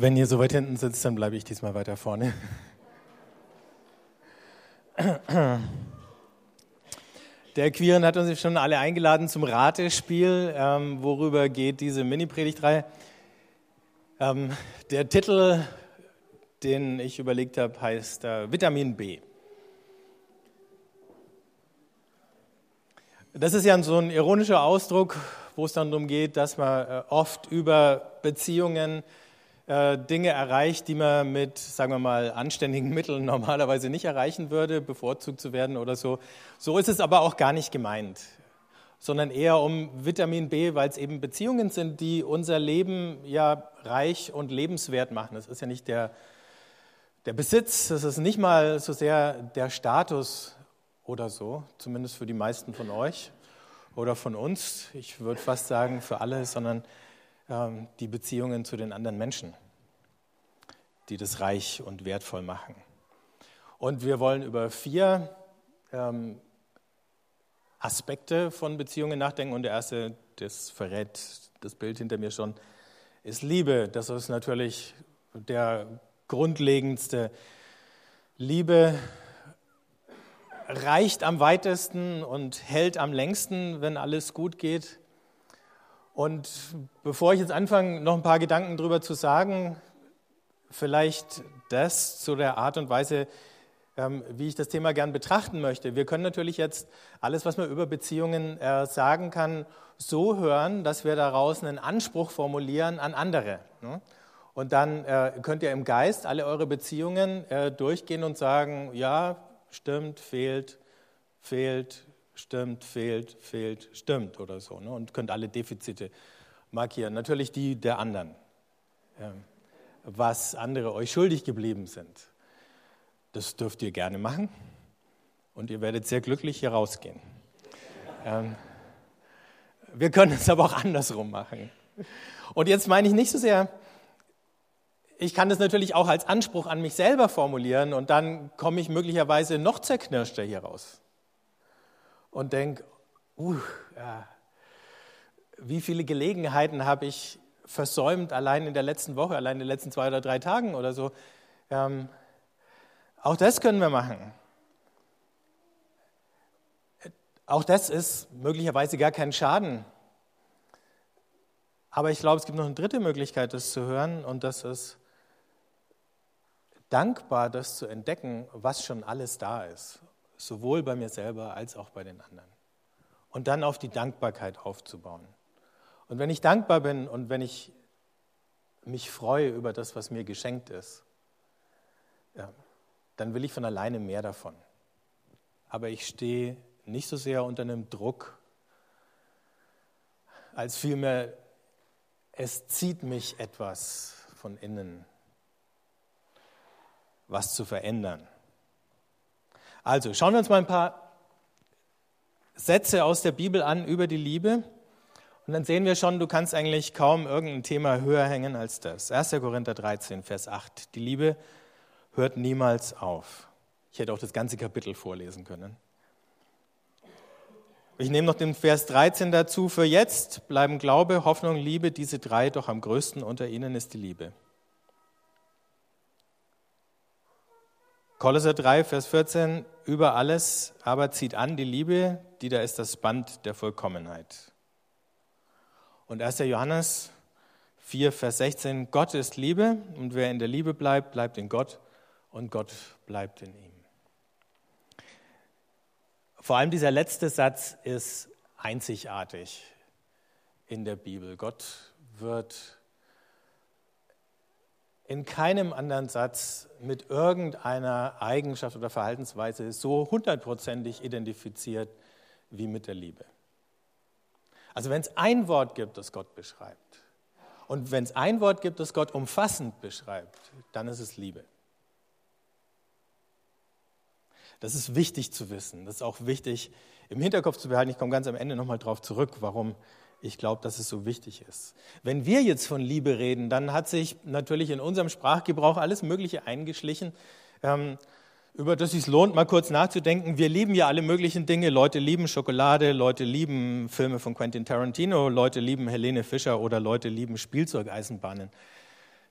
Wenn ihr so weit hinten sitzt, dann bleibe ich diesmal weiter vorne. Der Quirin hat uns schon alle eingeladen zum Ratespiel. Ähm, worüber geht diese Mini-Predigtreihe? Ähm, der Titel, den ich überlegt habe, heißt äh, Vitamin B. Das ist ja so ein ironischer Ausdruck, wo es dann darum geht, dass man äh, oft über Beziehungen äh, Dinge erreicht, die man mit, sagen wir mal, anständigen Mitteln normalerweise nicht erreichen würde, bevorzugt zu werden oder so. So ist es aber auch gar nicht gemeint, sondern eher um Vitamin B, weil es eben Beziehungen sind, die unser Leben ja reich und lebenswert machen. Das ist ja nicht der, der Besitz, das ist nicht mal so sehr der Status oder so, zumindest für die meisten von euch oder von uns. Ich würde fast sagen für alle, sondern ähm, die Beziehungen zu den anderen Menschen, die das reich und wertvoll machen. Und wir wollen über vier ähm, Aspekte von Beziehungen nachdenken. Und der erste, das verrät das Bild hinter mir schon, ist Liebe. Das ist natürlich der grundlegendste. Liebe reicht am weitesten und hält am längsten, wenn alles gut geht. Und bevor ich jetzt anfange, noch ein paar Gedanken darüber zu sagen, vielleicht das zu der Art und Weise, ähm, wie ich das Thema gern betrachten möchte. Wir können natürlich jetzt alles, was man über Beziehungen äh, sagen kann, so hören, dass wir daraus einen Anspruch formulieren an andere. Ne? Und dann äh, könnt ihr im Geist alle eure Beziehungen äh, durchgehen und sagen, ja, stimmt, fehlt, fehlt, stimmt, fehlt, fehlt, stimmt oder so. Ne? Und könnt alle Defizite markieren. Natürlich die der anderen, was andere euch schuldig geblieben sind. Das dürft ihr gerne machen und ihr werdet sehr glücklich hier rausgehen. Ähm, wir können es aber auch andersrum machen. Und jetzt meine ich nicht so sehr, ich kann das natürlich auch als Anspruch an mich selber formulieren und dann komme ich möglicherweise noch zerknirschter hier raus und denke, uh, ja, wie viele Gelegenheiten habe ich versäumt, allein in der letzten Woche, allein in den letzten zwei oder drei Tagen oder so. Ähm, auch das können wir machen. Auch das ist möglicherweise gar kein Schaden. Aber ich glaube, es gibt noch eine dritte Möglichkeit, das zu hören, und das ist dankbar, das zu entdecken, was schon alles da ist sowohl bei mir selber als auch bei den anderen. Und dann auf die Dankbarkeit aufzubauen. Und wenn ich dankbar bin und wenn ich mich freue über das, was mir geschenkt ist, ja, dann will ich von alleine mehr davon. Aber ich stehe nicht so sehr unter einem Druck, als vielmehr, es zieht mich etwas von innen, was zu verändern. Also schauen wir uns mal ein paar Sätze aus der Bibel an über die Liebe. Und dann sehen wir schon, du kannst eigentlich kaum irgendein Thema höher hängen als das. 1. Korinther 13, Vers 8. Die Liebe hört niemals auf. Ich hätte auch das ganze Kapitel vorlesen können. Ich nehme noch den Vers 13 dazu. Für jetzt bleiben Glaube, Hoffnung, Liebe, diese drei, doch am größten unter ihnen ist die Liebe. Kolosser 3, Vers 14, über alles aber zieht an die Liebe, die da ist das Band der Vollkommenheit. Und 1. Johannes 4, Vers 16, Gott ist Liebe und wer in der Liebe bleibt, bleibt in Gott und Gott bleibt in ihm. Vor allem dieser letzte Satz ist einzigartig in der Bibel. Gott wird in keinem anderen Satz mit irgendeiner Eigenschaft oder Verhaltensweise so hundertprozentig identifiziert wie mit der Liebe. Also wenn es ein Wort gibt, das Gott beschreibt, und wenn es ein Wort gibt, das Gott umfassend beschreibt, dann ist es Liebe. Das ist wichtig zu wissen. Das ist auch wichtig im Hinterkopf zu behalten. Ich komme ganz am Ende nochmal darauf zurück, warum ich glaube, dass es so wichtig ist. Wenn wir jetzt von Liebe reden, dann hat sich natürlich in unserem Sprachgebrauch alles Mögliche eingeschlichen, ähm, über das es lohnt, mal kurz nachzudenken. Wir lieben ja alle möglichen Dinge. Leute lieben Schokolade, Leute lieben Filme von Quentin Tarantino, Leute lieben Helene Fischer oder Leute lieben Spielzeugeisenbahnen.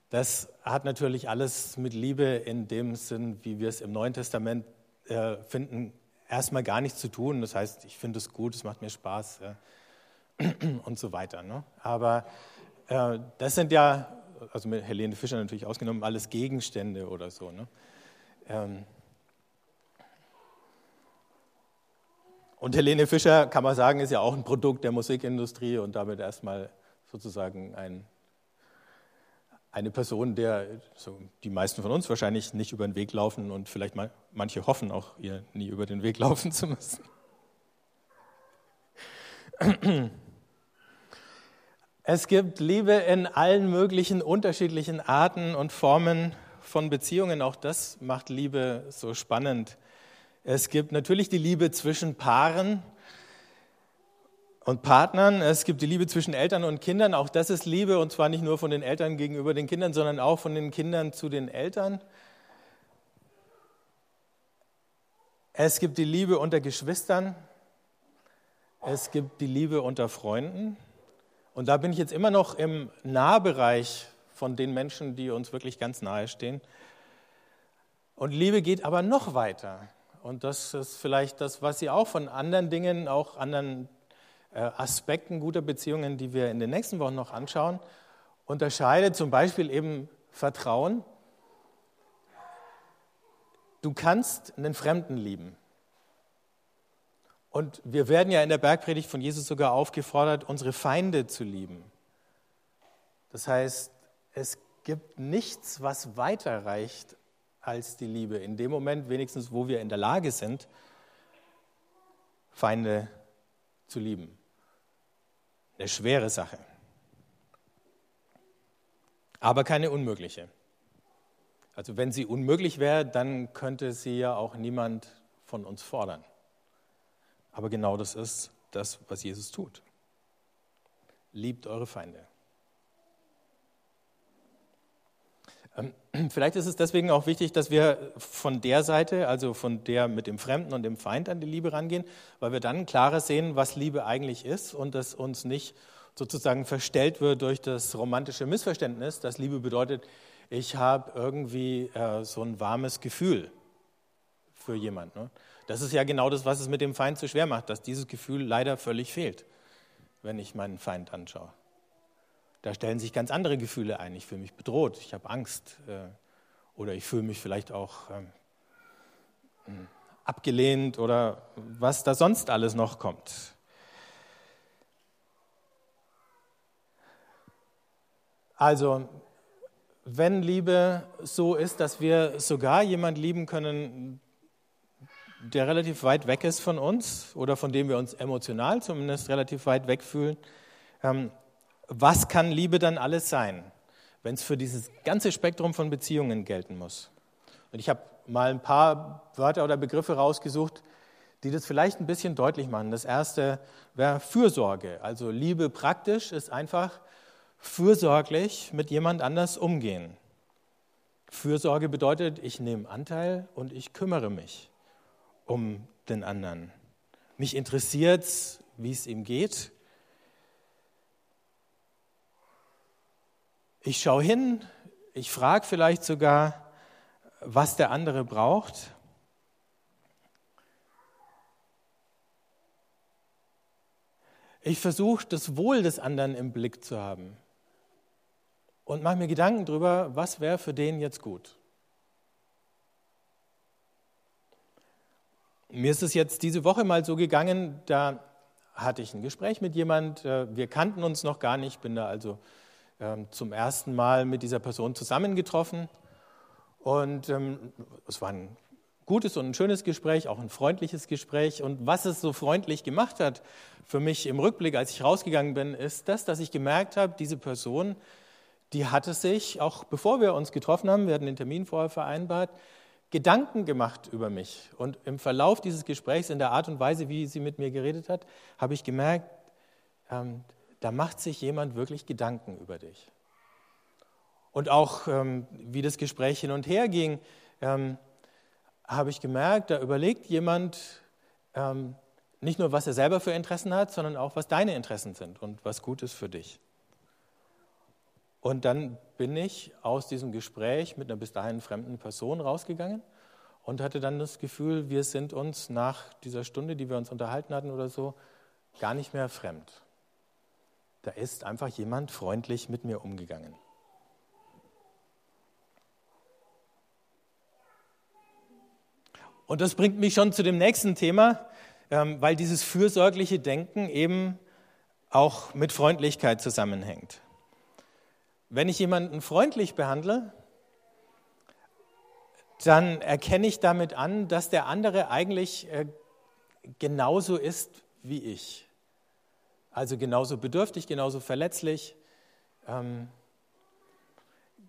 Das hat natürlich alles mit Liebe in dem Sinn, wie wir es im Neuen Testament äh, finden, erstmal gar nichts zu tun. Das heißt, ich finde es gut, es macht mir Spaß und so weiter. Ne? Aber äh, das sind ja, also mit Helene Fischer natürlich ausgenommen, alles Gegenstände oder so. Ne? Ähm, und Helene Fischer, kann man sagen, ist ja auch ein Produkt der Musikindustrie und damit erstmal sozusagen ein eine Person, der so die meisten von uns wahrscheinlich nicht über den Weg laufen und vielleicht mal, manche hoffen auch, ihr nie über den Weg laufen zu müssen. Es gibt Liebe in allen möglichen unterschiedlichen Arten und Formen von Beziehungen. Auch das macht Liebe so spannend. Es gibt natürlich die Liebe zwischen Paaren, und Partnern. Es gibt die Liebe zwischen Eltern und Kindern. Auch das ist Liebe und zwar nicht nur von den Eltern gegenüber den Kindern, sondern auch von den Kindern zu den Eltern. Es gibt die Liebe unter Geschwistern. Es gibt die Liebe unter Freunden. Und da bin ich jetzt immer noch im Nahbereich von den Menschen, die uns wirklich ganz nahe stehen. Und Liebe geht aber noch weiter. Und das ist vielleicht das, was Sie auch von anderen Dingen, auch anderen äh, Aspekten guter Beziehungen, die wir in den nächsten Wochen noch anschauen, unterscheidet zum Beispiel eben Vertrauen. Du kannst einen Fremden lieben. Und wir werden ja in der Bergpredigt von Jesus sogar aufgefordert, unsere Feinde zu lieben. Das heißt, es gibt nichts, was weiter reicht als die Liebe. In dem Moment wenigstens, wo wir in der Lage sind, Feinde zu lieben. Eine schwere Sache. Aber keine unmögliche. Also wenn sie unmöglich wäre, dann könnte sie ja auch niemand von uns fordern. Aber genau das ist das, was Jesus tut. Liebt eure Feinde. Ähm, vielleicht ist es deswegen auch wichtig, dass wir von der Seite, also von der mit dem Fremden und dem Feind an die Liebe rangehen, weil wir dann klarer sehen, was Liebe eigentlich ist und dass uns nicht sozusagen verstellt wird durch das romantische Missverständnis, dass Liebe bedeutet, ich habe irgendwie äh, so ein warmes Gefühl für jemanden. Ne? Das ist ja genau das, was es mit dem Feind so schwer macht, dass dieses Gefühl leider völlig fehlt, wenn ich meinen Feind anschaue. Da stellen sich ganz andere Gefühle ein. Ich fühle mich bedroht, ich habe Angst äh, oder ich fühle mich vielleicht auch ähm, hm, abgelehnt oder was da sonst alles noch kommt. Also, wenn Liebe so ist, dass wir sogar jemand lieben können, der relativ weit weg ist von uns oder von dem wir uns emotional zumindest relativ weit weg fühlen, ähm, was kann Liebe dann alles sein, wenn es für dieses ganze Spektrum von Beziehungen gelten muss? Und ich habe mal ein paar Wörter oder Begriffe rausgesucht, die das vielleicht ein bisschen deutlich machen. Das erste wäre Fürsorge. Also Liebe praktisch ist einfach fürsorglich mit jemand anders umgehen. Fürsorge bedeutet, ich nehme Anteil und ich kümmere mich um den anderen. Mich interessiert, wie es ihm geht Ich schaue hin, ich frage vielleicht sogar, was der andere braucht. Ich versuche, das Wohl des anderen im Blick zu haben und mache mir Gedanken darüber, was wäre für den jetzt gut. Mir ist es jetzt diese Woche mal so gegangen, da hatte ich ein Gespräch mit jemand, äh, wir kannten uns noch gar nicht, bin da also ähm, zum ersten Mal mit dieser Person zusammengetroffen. Und ähm, es war ein gutes und ein schönes Gespräch, auch ein freundliches Gespräch. Und was es so freundlich gemacht hat für mich im Rückblick, als ich rausgegangen bin, ist das, dass ich gemerkt habe, diese Person, die hatte sich, auch bevor wir uns getroffen haben, wir hatten den Termin vorher vereinbart, Gedanken gemacht über mich. Und im Verlauf dieses Gesprächs, in der Art und Weise, wie sie mit mir geredet hat, habe ich gemerkt, ähm, da macht sich jemand wirklich Gedanken über dich. Und auch ähm, wie das Gespräch hin und her ging, ähm, habe ich gemerkt, da überlegt jemand ähm, nicht nur, was er selber für Interessen hat, sondern auch, was deine Interessen sind und was gut ist für dich. Und dann bin ich aus diesem Gespräch mit einer bis dahin fremden Person rausgegangen und hatte dann das Gefühl, wir sind uns nach dieser Stunde, die wir uns unterhalten hatten oder so, gar nicht mehr fremd. Da ist einfach jemand freundlich mit mir umgegangen. Und das bringt mich schon zu dem nächsten Thema, ähm, weil dieses fürsorgliche Denken eben auch mit Freundlichkeit zusammenhängt. Wenn ich jemanden freundlich behandle, dann erkenne ich damit an, dass der andere eigentlich äh, genauso ist wie ich. Also genauso bedürftig, genauso verletzlich, ähm,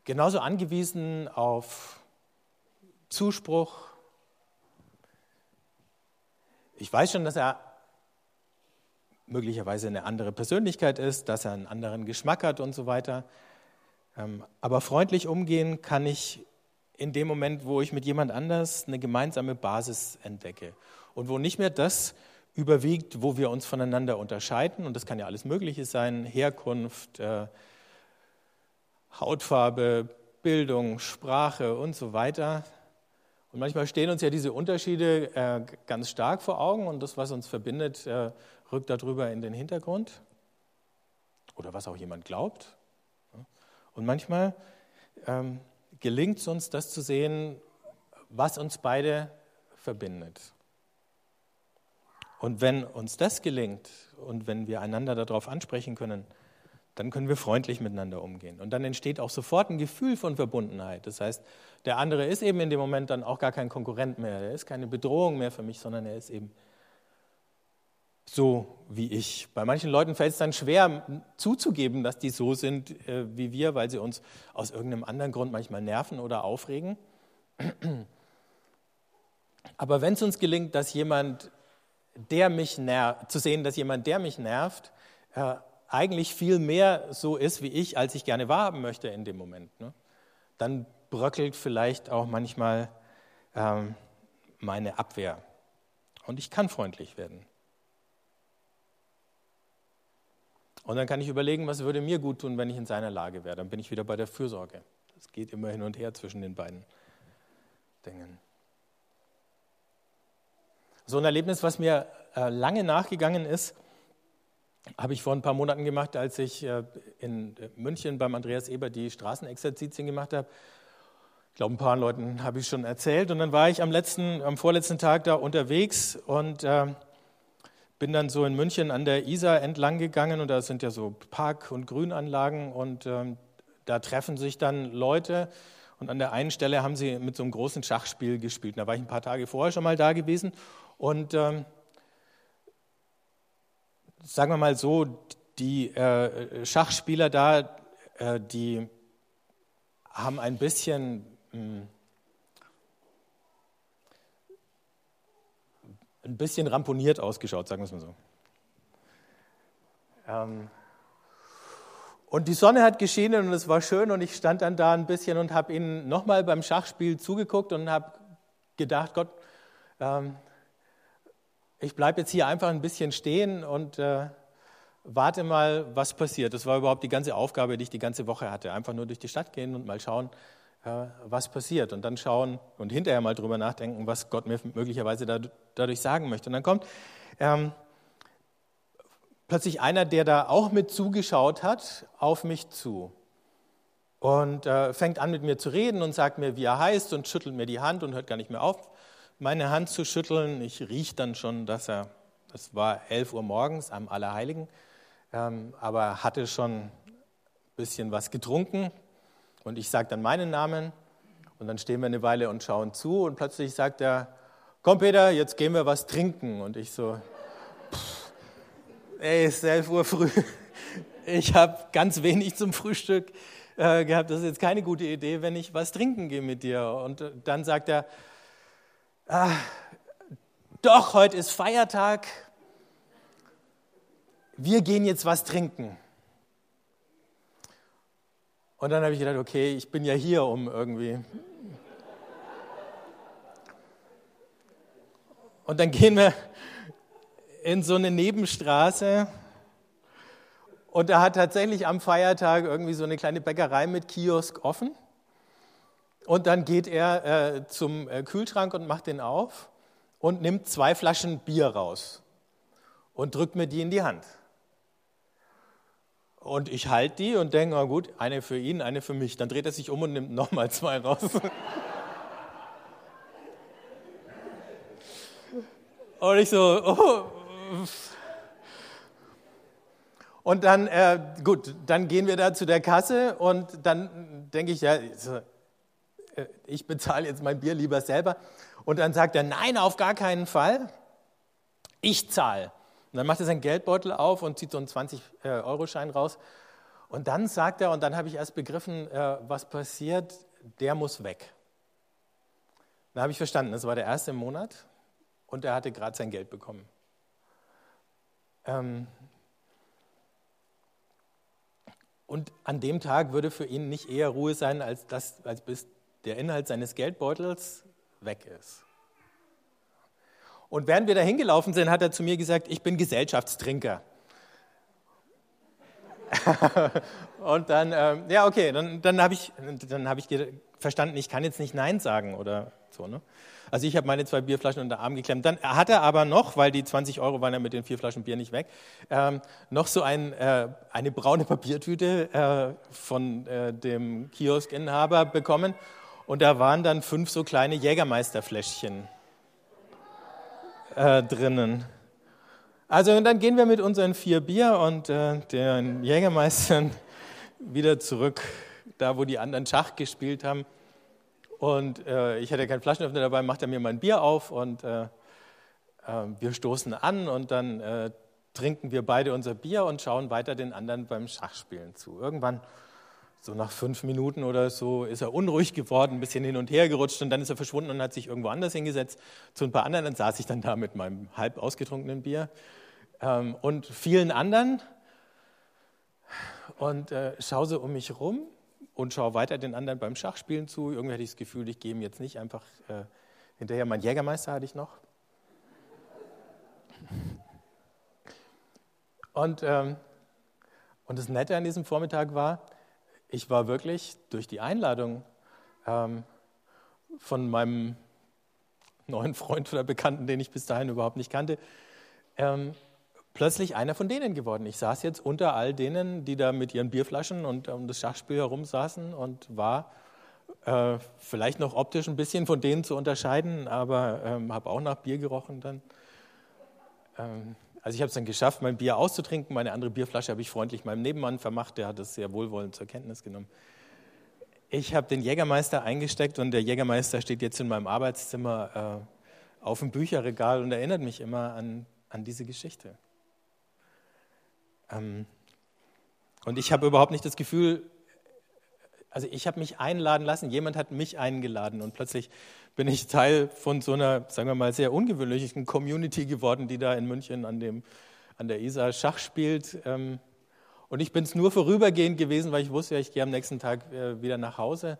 genauso angewiesen auf Zuspruch, ich weiß schon, dass er möglicherweise eine andere Persönlichkeit ist, dass er einen anderen Geschmack hat und so weiter. Ähm, aber freundlich umgehen kann ich in dem Moment, wo ich mit jemand anders eine gemeinsame Basis entdecke und wo nicht mehr das überwiegt, wo wir uns voneinander unterscheiden. Und das kann ja alles Mögliche sein, Herkunft, äh, Hautfarbe, Bildung, Sprache und so weiter. Und manchmal stehen uns ja diese Unterschiede äh, ganz stark vor Augen und das, was uns verbindet, äh, rückt darüber in den Hintergrund. Oder was auch jemand glaubt. Und manchmal ähm, gelingt es uns, das zu sehen, was uns beide verbindet. Und wenn uns das gelingt und wenn wir einander darauf ansprechen können, dann können wir freundlich miteinander umgehen. Und dann entsteht auch sofort ein Gefühl von Verbundenheit. Das heißt, der andere ist eben in dem Moment dann auch gar kein Konkurrent mehr, er ist keine Bedrohung mehr für mich, sondern er ist eben so wie ich. Bei manchen Leuten fällt es dann schwer zuzugeben, dass die so sind äh, wie wir, weil sie uns aus irgendeinem anderen Grund manchmal nerven oder aufregen. Aber wenn es uns gelingt, dass jemand, der mich nervt, zu sehen, dass jemand, der mich nervt, äh, eigentlich viel mehr so ist wie ich, als ich gerne wahrhaben möchte in dem Moment, ne? dann bröckelt vielleicht auch manchmal ähm, meine Abwehr. Und ich kann freundlich werden. Und dann kann ich überlegen, was würde mir gut tun, wenn ich in seiner Lage wäre. Dann bin ich wieder bei der Fürsorge. Das geht immer hin und her zwischen den beiden Dingen. So ein Erlebnis, was mir äh, lange nachgegangen ist, habe ich vor ein paar Monaten gemacht, als ich äh, in München beim Andreas Eber die Straßenexerzitien gemacht habe. Ich glaube, ein paar Leuten habe ich schon erzählt. Und dann war ich am, letzten, am vorletzten Tag da unterwegs und äh, bin dann so in München an der Isar entlang gegangen und da sind ja so Park- und Grünanlagen und äh, da treffen sich dann Leute und an der einen Stelle haben sie mit so einem großen Schachspiel gespielt. Da war ich ein paar Tage vorher schon mal da gewesen und ähm, sagen wir mal so, die äh, Schachspieler da, äh, die haben ein bisschen mh, ein bisschen ramponiert ausgeschaut, sagen wir es mal so. Ähm, und die Sonne hat geschienen und es war schön und ich stand dann da ein bisschen und habe ihnen nochmal beim Schachspiel zugeguckt und habe gedacht, Gott, ähm, ich bleibe jetzt hier einfach ein bisschen stehen und äh, warte mal, was passiert. Das war überhaupt die ganze Aufgabe, die ich die ganze Woche hatte. Einfach nur durch die Stadt gehen und mal schauen, was passiert. Und dann schauen und hinterher mal drüber nachdenken, was Gott mir möglicherweise dadurch sagen möchte. Und dann kommt ähm, plötzlich einer, der da auch mit zugeschaut hat, auf mich zu. Und äh, fängt an mit mir zu reden und sagt mir, wie er heißt und schüttelt mir die Hand und hört gar nicht mehr auf meine Hand zu schütteln. Ich rieche dann schon, dass er, das war 11 Uhr morgens am Allerheiligen, ähm, aber hatte schon ein bisschen was getrunken. Und ich sage dann meinen Namen und dann stehen wir eine Weile und schauen zu und plötzlich sagt er, komm Peter, jetzt gehen wir was trinken. Und ich so, pff, ey, es ist 11 Uhr früh, ich habe ganz wenig zum Frühstück äh, gehabt, das ist jetzt keine gute Idee, wenn ich was trinken gehe mit dir. Und dann sagt er, ah, doch, heute ist Feiertag, wir gehen jetzt was trinken. Und dann habe ich gedacht, okay, ich bin ja hier, um irgendwie. Und dann gehen wir in so eine Nebenstraße Und er hat tatsächlich am Feiertag irgendwie so eine kleine Bäckerei mit Kiosk offen. Und dann geht er äh, zum äh, Kühlschrank und macht den auf und nimmt zwei Flaschen Bier raus und drückt mir die in die Hand. Und ich halte die und denke, na gut, eine für ihn, eine für mich. Dann dreht er sich um und nimmt nochmal zwei raus. Und ich so, oh. Und dann, äh, gut, dann gehen wir da zu der Kasse und dann denke ich, ja, äh, ich bezahle jetzt mein Bier lieber selber. Und dann sagt er, nein, auf gar keinen Fall, ich zahle. Und dann macht er seinen Geldbeutel auf und zieht so einen 20-Euro-Schein raus. Und dann sagt er, und dann habe ich erst begriffen, äh, was passiert, der muss weg. Dann habe ich verstanden, das war der erste Monat und er hatte gerade sein Geld bekommen. Ähm und an dem Tag würde für ihn nicht eher Ruhe sein, als, das, als bis der Inhalt seines Geldbeutels weg ist. Und während wir da hingelaufen sind, hat er zu mir gesagt, ich bin Gesellschaftstrinker. und dann, ähm, ja, okay, dann, dann habe ich, hab ich verstanden, ich kann jetzt nicht Nein sagen oder so. Ne? Also ich habe meine zwei Bierflaschen unter den Arm geklemmt. Dann hat er aber noch, weil die 20 Euro waren ja mit den vier Flaschen Bier nicht weg, ähm, noch so ein, äh, eine braune Papiertüte äh, von äh, dem Kioskinhaber bekommen. Und da waren dann fünf so kleine Jägermeisterfläschchen äh, drinnen. Also dann gehen wir mit unseren vier Bier und äh, den Jägermeistern wieder zurück, da wo die anderen Schach gespielt haben. Und äh, ich hatte keinen Flaschenöffner dabei, macht er mir mein Bier auf und äh, äh, wir stoßen an und dann äh, trinken wir beide unser Bier und schauen weiter den anderen beim Schachspielen zu. Irgendwann so nach fünf Minuten oder so ist er unruhig geworden, ein bisschen hin und her gerutscht und dann ist er verschwunden und hat sich irgendwo anders hingesetzt. Zu ein paar anderen, dann saß ich dann da mit meinem halb ausgetrunkenen Bier ähm, und vielen anderen und äh, schaue so um mich rum und schaue weiter den anderen beim Schachspielen zu. Irgendwie hatte ich das Gefühl, ich gehe ihm jetzt nicht einfach äh, hinterher. Mein Jägermeister hatte ich noch. Und, ähm, und das Nette an diesem Vormittag war, ich war wirklich durch die Einladung ähm, von meinem neuen Freund oder Bekannten, den ich bis dahin überhaupt nicht kannte, ähm, plötzlich einer von denen geworden. Ich saß jetzt unter all denen, die da mit ihren Bierflaschen und um das Schachspiel herum saßen und war äh, vielleicht noch optisch ein bisschen von denen zu unterscheiden, aber ähm, habe auch nach Bier gerochen dann. Ähm, also ich habe es dann geschafft, mein Bier auszutrinken. Meine andere Bierflasche habe ich freundlich meinem Nebenmann vermacht, der hat es sehr wohlwollend zur Kenntnis genommen. Ich habe den Jägermeister eingesteckt und der Jägermeister steht jetzt in meinem Arbeitszimmer äh, auf dem Bücherregal und erinnert mich immer an, an diese Geschichte. Ähm, und ich habe überhaupt nicht das Gefühl, also ich habe mich einladen lassen, jemand hat mich eingeladen und plötzlich bin ich Teil von so einer, sagen wir mal, sehr ungewöhnlichen Community geworden, die da in München an, dem, an der Isar Schach spielt. Ähm, und ich bin es nur vorübergehend gewesen, weil ich wusste, ich gehe am nächsten Tag äh, wieder nach Hause.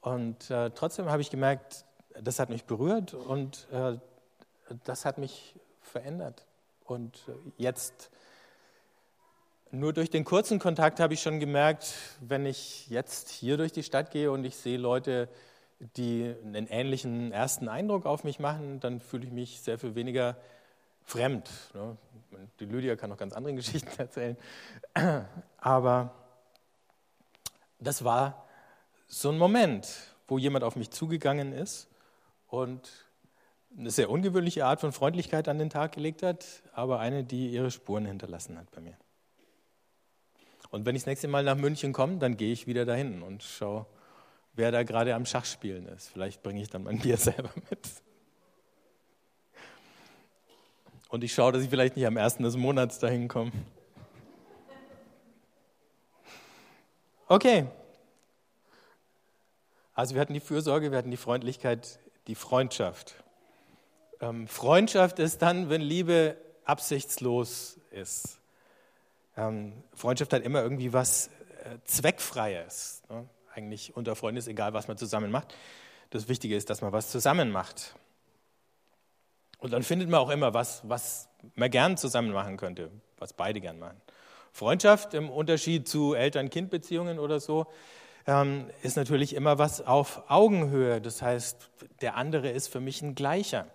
Und äh, trotzdem habe ich gemerkt, das hat mich berührt und äh, das hat mich verändert. Und jetzt, nur durch den kurzen Kontakt habe ich schon gemerkt, wenn ich jetzt hier durch die Stadt gehe und ich sehe Leute, die einen ähnlichen ersten Eindruck auf mich machen, dann fühle ich mich sehr viel weniger fremd. Ne? Die Lydia kann noch ganz andere Geschichten erzählen. Aber das war so ein Moment, wo jemand auf mich zugegangen ist und eine sehr ungewöhnliche Art von Freundlichkeit an den Tag gelegt hat, aber eine, die ihre Spuren hinterlassen hat bei mir. Und wenn ich das nächste Mal nach München komme, dann gehe ich wieder dahin und schaue, wer da gerade am Schachspielen ist. Vielleicht bringe ich dann mein Bier selber mit. Und ich schaue, dass ich vielleicht nicht am ersten des Monats dahin komme. Okay. Also wir hatten die Fürsorge, wir hatten die Freundlichkeit, die Freundschaft. Ähm, Freundschaft ist dann, wenn Liebe absichtslos ist. Ähm, Freundschaft hat immer irgendwie was äh, Zweckfreies. Ne? Eigentlich unter Freunden ist egal, was man zusammen macht. Das Wichtige ist, dass man was zusammen macht. Und dann findet man auch immer was, was man gern zusammen machen könnte, was beide gern machen. Freundschaft im Unterschied zu Eltern-Kind-Beziehungen oder so ähm, ist natürlich immer was auf Augenhöhe. Das heißt, der andere ist für mich ein Gleicher.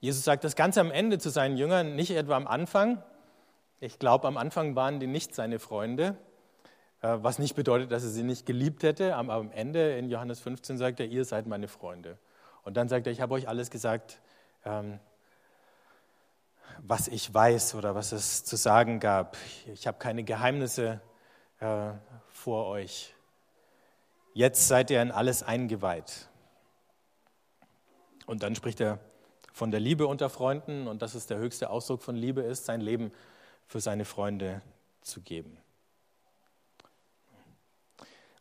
Jesus sagt das ganz am Ende zu seinen Jüngern, nicht etwa am Anfang. Ich glaube, am Anfang waren die nicht seine Freunde, was nicht bedeutet, dass er sie nicht geliebt hätte. Aber am Ende in Johannes 15 sagt er, ihr seid meine Freunde. Und dann sagt er, ich habe euch alles gesagt, ähm, was ich weiß oder was es zu sagen gab. Ich habe keine Geheimnisse äh, vor euch. Jetzt seid ihr in alles eingeweiht. Und dann spricht er von der Liebe unter Freunden und dass es der höchste Ausdruck von Liebe ist, sein Leben für seine Freunde zu geben.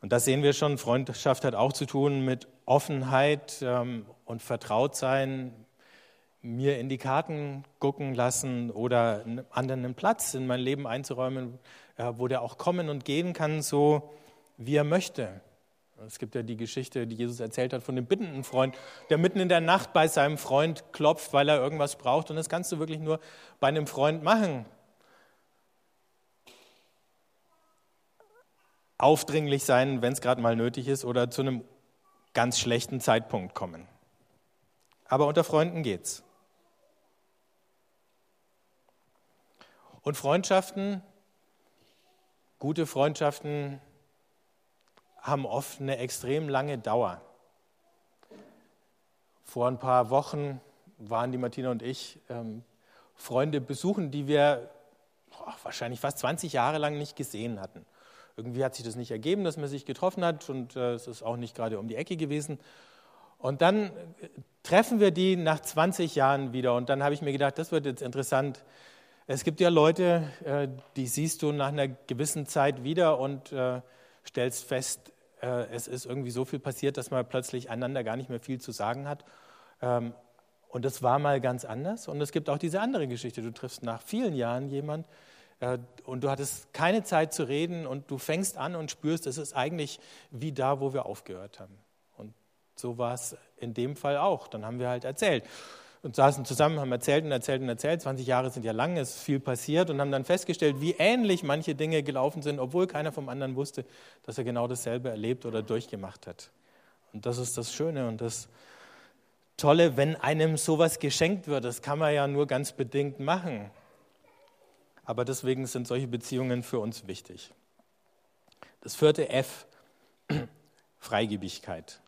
Und das sehen wir schon, Freundschaft hat auch zu tun mit Offenheit ähm, und Vertrautsein, mir in die Karten gucken lassen oder anderen einen Platz in mein Leben einzuräumen, wo der auch kommen und gehen kann, so wie er möchte. Es gibt ja die Geschichte, die Jesus erzählt hat von dem bittenden Freund, der mitten in der Nacht bei seinem Freund klopft, weil er irgendwas braucht. Und das kannst du wirklich nur bei einem Freund machen. Aufdringlich sein, wenn es gerade mal nötig ist, oder zu einem ganz schlechten Zeitpunkt kommen. Aber unter Freunden geht's. Und Freundschaften, gute Freundschaften haben oft eine extrem lange Dauer. Vor ein paar Wochen waren die Martina und ich ähm, Freunde besuchen, die wir boah, wahrscheinlich fast 20 Jahre lang nicht gesehen hatten. Irgendwie hat sich das nicht ergeben, dass man sich getroffen hat und äh, es ist auch nicht gerade um die Ecke gewesen. Und dann äh, treffen wir die nach 20 Jahren wieder und dann habe ich mir gedacht, das wird jetzt interessant. Es gibt ja Leute, äh, die siehst du nach einer gewissen Zeit wieder und äh, stellst fest, äh, es ist irgendwie so viel passiert, dass man plötzlich einander gar nicht mehr viel zu sagen hat. Ähm, und das war mal ganz anders. Und es gibt auch diese andere Geschichte. Du triffst nach vielen Jahren jemanden und du hattest keine Zeit zu reden und du fängst an und spürst, es ist eigentlich wie da, wo wir aufgehört haben. Und so war es in dem Fall auch. Dann haben wir halt erzählt und saßen zusammen, haben erzählt und erzählt und erzählt. 20 Jahre sind ja lang, es ist viel passiert und haben dann festgestellt, wie ähnlich manche Dinge gelaufen sind, obwohl keiner vom anderen wusste, dass er genau dasselbe erlebt oder durchgemacht hat. Und das ist das Schöne und das Tolle, wenn einem sowas geschenkt wird. Das kann man ja nur ganz bedingt machen. Aber deswegen sind solche Beziehungen für uns wichtig. Das vierte F, Freigebigkeit.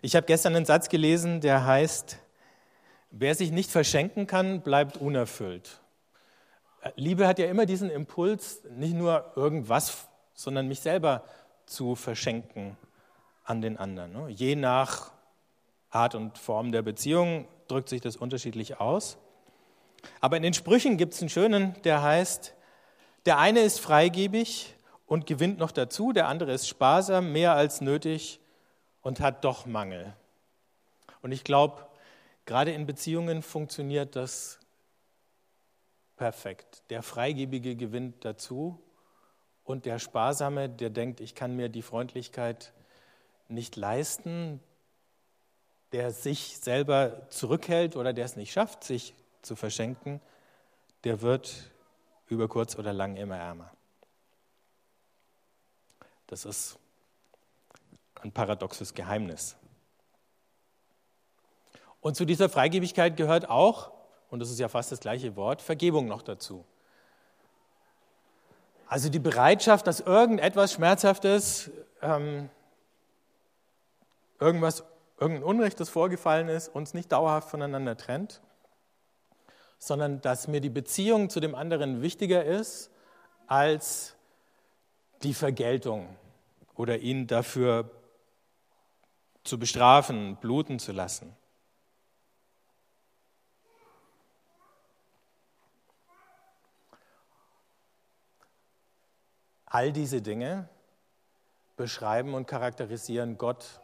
Ich habe gestern einen Satz gelesen, der heißt, wer sich nicht verschenken kann, bleibt unerfüllt. Liebe hat ja immer diesen Impuls, nicht nur irgendwas, sondern mich selber zu verschenken an den anderen. Ne? Je nach Art und Form der Beziehung drückt sich das unterschiedlich aus. Aber in den Sprüchen gibt es einen schönen, der heißt, der eine ist freigebig und gewinnt noch dazu, der andere ist sparsam, mehr als nötig und hat doch Mangel. Und ich glaube, gerade in Beziehungen funktioniert das perfekt. Der Freigebige gewinnt dazu und der Sparsame, der denkt, ich kann mir die Freundlichkeit nicht leisten, der sich selber zurückhält oder der es nicht schafft, sich zu verschenken, der wird über kurz oder lang immer ärmer. Das ist ein paradoxes Geheimnis. Und zu dieser Freigebigkeit gehört auch, und das ist ja fast das gleiche Wort, Vergebung noch dazu. Also die Bereitschaft, dass irgendetwas Schmerzhaftes, ähm, irgendwas, irgendein Unrecht, das vorgefallen ist, uns nicht dauerhaft voneinander trennt, sondern dass mir die Beziehung zu dem anderen wichtiger ist als die Vergeltung oder ihn dafür zu bestrafen, bluten zu lassen. All diese Dinge beschreiben und charakterisieren Gott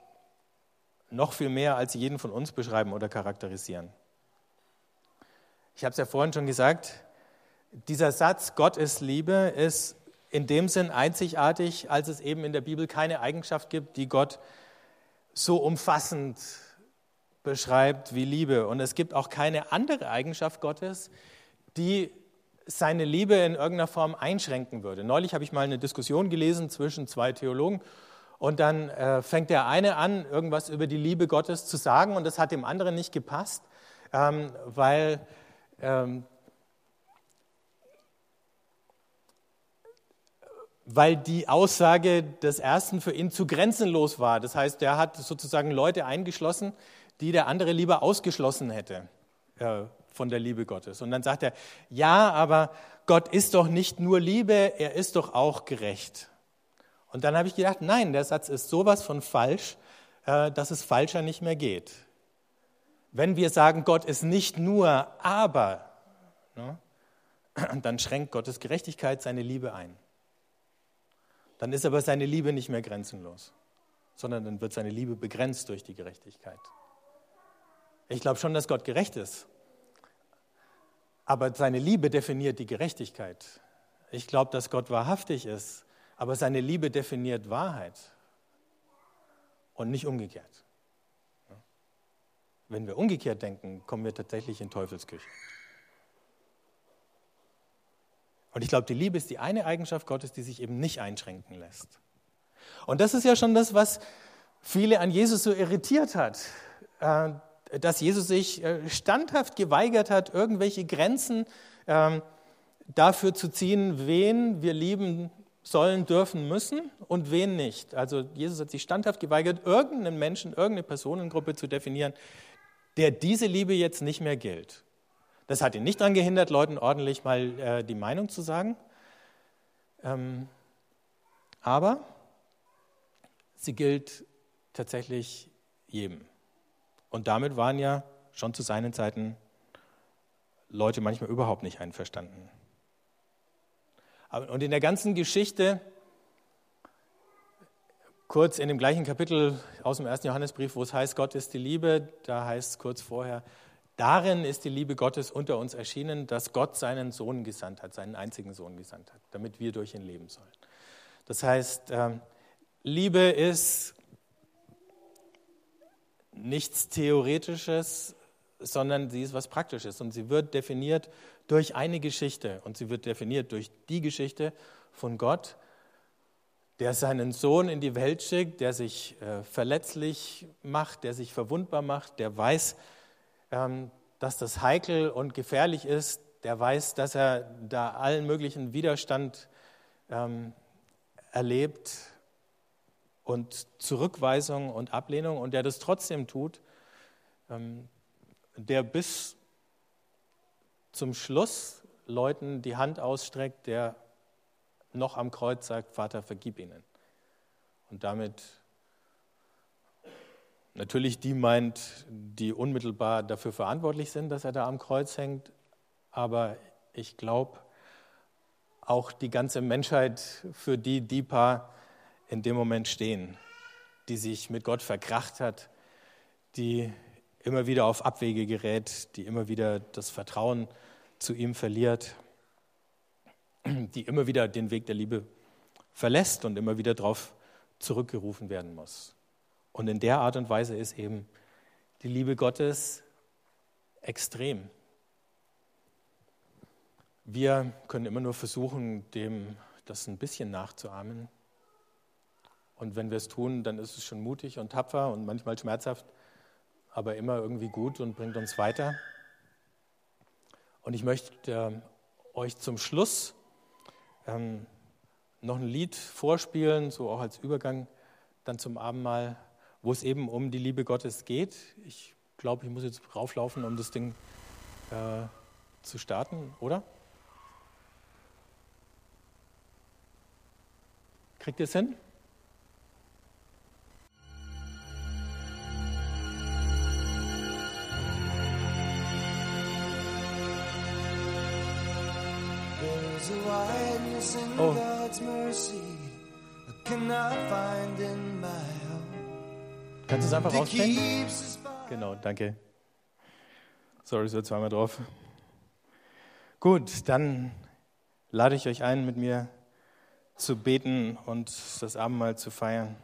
noch viel mehr, als sie jeden von uns beschreiben oder charakterisieren. Ich habe es ja vorhin schon gesagt, dieser Satz, Gott ist Liebe, ist in dem Sinn einzigartig, als es eben in der Bibel keine Eigenschaft gibt, die Gott so umfassend beschreibt wie Liebe. Und es gibt auch keine andere Eigenschaft Gottes, die seine Liebe in irgendeiner Form einschränken würde. Neulich habe ich mal eine Diskussion gelesen zwischen zwei Theologen und dann äh, fängt der eine an, irgendwas über die Liebe Gottes zu sagen und das hat dem anderen nicht gepasst, ähm, weil ähm, weil die Aussage des ersten für ihn zu grenzenlos war. Das heißt, er hat sozusagen Leute eingeschlossen, die der andere lieber ausgeschlossen hätte äh, von der Liebe Gottes. Und dann sagt er, ja, aber Gott ist doch nicht nur Liebe, er ist doch auch gerecht. Und dann habe ich gedacht, nein, der Satz ist sowas von falsch, äh, dass es falscher nicht mehr geht. Wenn wir sagen, Gott ist nicht nur, aber, ne, dann schränkt Gottes Gerechtigkeit seine Liebe ein. Dann ist aber seine Liebe nicht mehr grenzenlos, sondern dann wird seine Liebe begrenzt durch die Gerechtigkeit. Ich glaube schon, dass Gott gerecht ist, aber seine Liebe definiert die Gerechtigkeit. Ich glaube, dass Gott wahrhaftig ist, aber seine Liebe definiert Wahrheit und nicht umgekehrt. Wenn wir umgekehrt denken, kommen wir tatsächlich in Teufelsküche. Und ich glaube, die Liebe ist die eine Eigenschaft Gottes, die sich eben nicht einschränken lässt. Und das ist ja schon das, was viele an Jesus so irritiert hat, äh, dass Jesus sich äh, standhaft geweigert hat, irgendwelche Grenzen ähm, dafür zu ziehen, wen wir lieben sollen, dürfen, müssen und wen nicht. Also Jesus hat sich standhaft geweigert, irgendeinen Menschen, irgendeine Personengruppe zu definieren, der diese Liebe jetzt nicht mehr gilt. Das hat ihn nicht daran gehindert, Leuten ordentlich mal äh, die Meinung zu sagen. Ähm, aber sie gilt tatsächlich jedem. Und damit waren ja schon zu seinen Zeiten Leute manchmal überhaupt nicht einverstanden. Und in der ganzen Geschichte, kurz in dem gleichen Kapitel aus dem ersten Johannesbrief, wo es heißt, Gott ist die Liebe, da heißt es kurz vorher, Darin ist die Liebe Gottes unter uns erschienen, dass Gott seinen Sohn gesandt hat, seinen einzigen Sohn gesandt hat, damit wir durch ihn leben sollen. Das heißt, ähm, Liebe ist nichts Theoretisches, sondern sie ist was Praktisches und sie wird definiert durch eine Geschichte und sie wird definiert durch die Geschichte von Gott, der seinen Sohn in die Welt schickt, der sich äh, verletzlich macht, der sich verwundbar macht, der weiß, ähm, dass das heikel und gefährlich ist, der weiß, dass er da allen möglichen Widerstand ähm, erlebt und Zurückweisung und Ablehnung und der das trotzdem tut, ähm, der bis zum Schluss Leuten die Hand ausstreckt, der noch am Kreuz sagt, Vater, vergib ihnen. Und damit Natürlich die meint, die unmittelbar dafür verantwortlich sind, dass er da am Kreuz hängt, aber ich glaube auch die ganze Menschheit, für die die paar in dem Moment stehen, die sich mit Gott verkracht hat, die immer wieder auf Abwege gerät, die immer wieder das Vertrauen zu ihm verliert, die immer wieder den Weg der Liebe verlässt und immer wieder darauf zurückgerufen werden muss. Und in der Art und Weise ist eben die Liebe Gottes extrem. Wir können immer nur versuchen, dem das ein bisschen nachzuahmen. Und wenn wir es tun, dann ist es schon mutig und tapfer und manchmal schmerzhaft, aber immer irgendwie gut und bringt uns weiter. Und ich möchte euch zum Schluss ähm, noch ein Lied vorspielen, so auch als Übergang dann zum Abendmahl wo es eben um die Liebe Gottes geht. Ich glaube, ich muss jetzt rauflaufen, um das Ding äh, zu starten, oder? Kriegt ihr es hin? Mercy I cannot find in my Kannst du es einfach rausstellen? Genau, danke. Sorry, so zweimal drauf. Gut, dann lade ich euch ein, mit mir zu beten und das Abendmahl zu feiern.